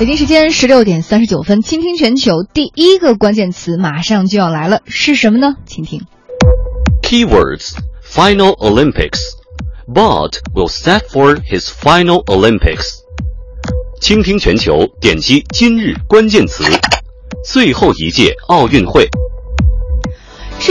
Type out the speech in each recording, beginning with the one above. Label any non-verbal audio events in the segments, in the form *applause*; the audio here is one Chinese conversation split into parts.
北京时间十六点三十九分，倾听全球第一个关键词马上就要来了，是什么呢？请听。Keywords Final Olympics. Bolt will set for his final Olympics. 倾听全球，点击今日关键词，最后一届奥运会。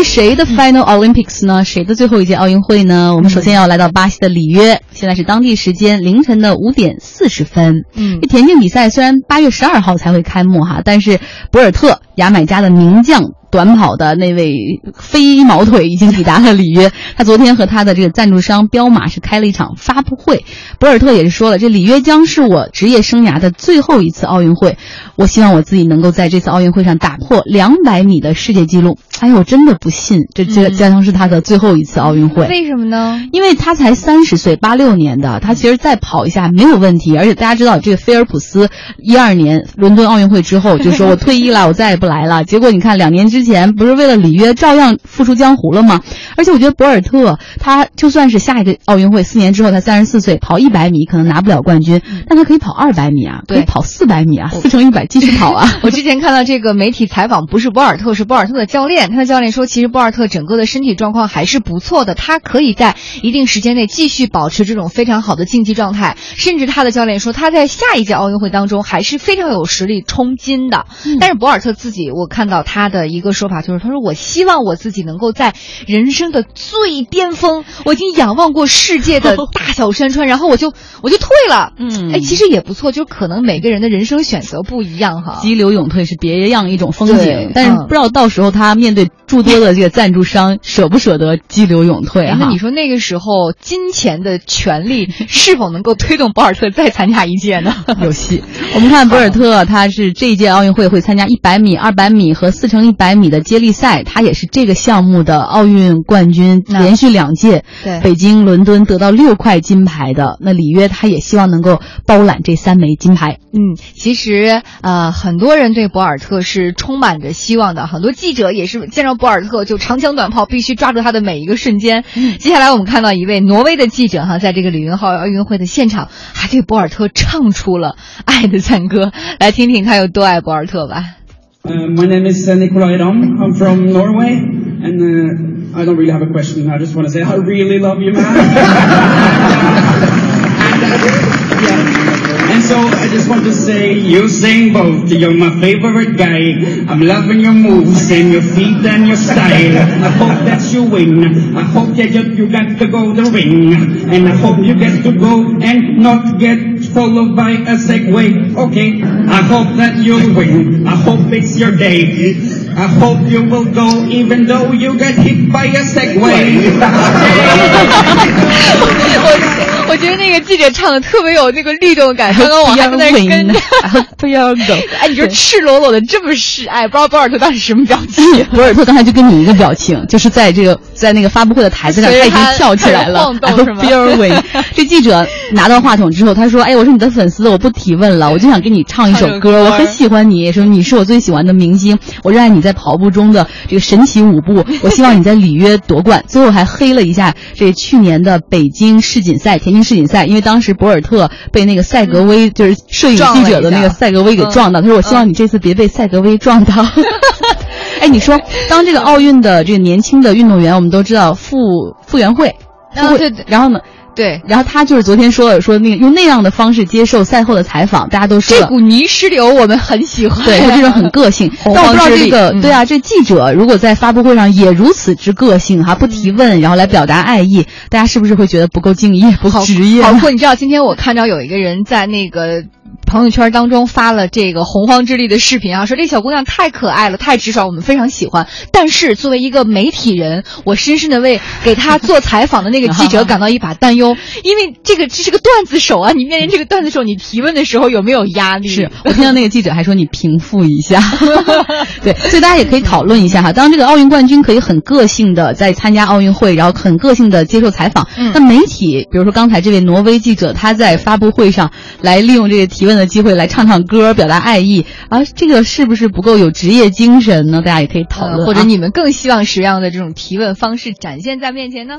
是谁的 Final Olympics 呢？谁的最后一届奥运会呢？我们首先要来到巴西的里约，现在是当地时间凌晨的五点四十分。嗯这田径比赛虽然八月十二号才会开幕哈，但是博尔特牙买加的名将短跑的那位飞毛腿已经抵达了里约。*laughs* 他昨天和他的这个赞助商彪马是开了一场发布会。博尔特也是说了，这里约将是我职业生涯的最后一次奥运会。我希望我自己能够在这次奥运会上打破两百米的世界纪录。哎呦，我真的不信，这这嗯将将是他的最后一次奥运会。为什么呢？因为他才三十岁，八六年的，他其实再跑一下没有问题。而且大家知道，这个菲尔普斯一二年伦敦奥运会之后就说我退役了，我再也不来了。*laughs* 结果你看，两年之前不是为了里约照样复出江湖了吗？而且我觉得博尔特他就算是下一个奥运会，四年之后他三十四岁，跑一百米可能拿不了冠军，但他可以跑二百米啊，可以对跑四百米啊，四乘一百继续跑啊。*laughs* 我之前看到这个媒体采访，不是博尔特，是博尔特的教练。他的教练说，其实博尔特整个的身体状况还是不错的，他可以在一定时间内继续保持这种非常好的竞技状态。甚至他的教练说，他在下一届奥运会当中还是非常有实力冲金的。但是博尔特自己，我看到他的一个说法就是，他说我希望我自己能够在人生的最巅峰，我已经仰望过世界的 *laughs* 大小山川，然后我就我就退了。嗯哎，其实也不错，就可能每个人的人生选择不一样哈。急流勇退是别样一种风景，但是嗯不知道到时候他面对诸多的这个赞助商，舍不舍得激流勇退哎哈？那你说那个时候金钱的权利是否能够推动博尔特再参加一届呢？*laughs* 有戏。我们看博尔特，他是这一届奥运会会参加一百米、二百米和四乘一百米的接力赛，他也是这个项目的奥运冠军，连续两届，对北京、伦敦得到六块金牌的。那里约他也希望能够包揽这三枚金牌。嗯，其实呃，很多人对博尔特是充满着希望的，很多记者也是见着博尔特就长枪短炮，必须抓住他的每一个瞬间。接下来我们看到一位挪威的记者哈，在这个里约奥奥运会的现场，还对博尔特唱出了爱的赞歌，来听听他有多爱博尔特吧。Uh, my name is uh, Nikolai Dam. I'm from Norway, and uh, I don't really have a question. I just want to say I really love you, man. Just want to say, you sing both. You're my favorite guy. I'm loving your moves and your feet and your style. I hope that you win. I hope that you, you got to go the ring, and I hope you get to go and not get followed by a Segway. Okay, I hope that you'll win. I hope it's your day. I hope you will go even though you get hit by a Segway. *laughs* *laughs* 我我觉得那个记者唱的特别有那个律动感，刚刚我还在那儿跟着。不要走。*laughs* 哎，你说赤裸裸的这么示爱，不知道博尔特当时什么表情？博尔特刚才就跟你一个表情，就是在这个在那个发布会的台子上，他已经跳起来了，晃动是吗 I feel *laughs* 这记者拿到话筒之后，他说：“哎，我是你的粉丝，我不提问了，我就想跟你唱一首歌歌，我很喜欢你，说你是我最喜欢的明星，我热爱你在跑步中的这个神奇舞步，我希望你在里约夺冠。”最后还黑了一下这去年的北京世锦赛田径世锦赛，因为当时博尔特被那个赛格威就是摄影记者的那个赛格威给撞到，他说：“我希望你这次别被赛格威撞到。*laughs* ”哎，你说，当这个奥运的这个年轻的运动员，我们都知道傅傅园慧，对对。然后呢，对，然后他就是昨天说了，说那个用那样的方式接受赛后的采访，大家都说了。这股泥石流我们很喜欢。对他这种很个性，洪 *laughs* 但我不知道这个，嗯对啊，这记者如果在发布会上也如此之个性哈，不提问，然后来表达爱意，大家是不是会觉得不够敬业、不够职业？包括！你知道今天我看到有一个人在那个朋友圈当中发了这个洪荒之力的视频啊，说这小姑娘太可爱了，太直爽，我们非常喜欢。但是作为一个媒体人，我深深的为给她做采访的那个记者感到一把担忧，*laughs* 因为这个这是个段子手啊，你面临这个段子手，你提问的时候有没有压力？是我听到那个记者还说你平复一下，*laughs* 对，所以大家也可以讨论一下哈。当这个奥运冠军可以很个性的在参加奥运会，然后很个性的接受采访，嗯那媒体，比如说刚才这位挪威记者，他在发布会上来利用这个提问的机会来唱唱歌，表达爱意啊，这个是不是不够有职业精神呢？大家也可以讨论、或者你们更希望什么样的这种提问方式展现在面前呢？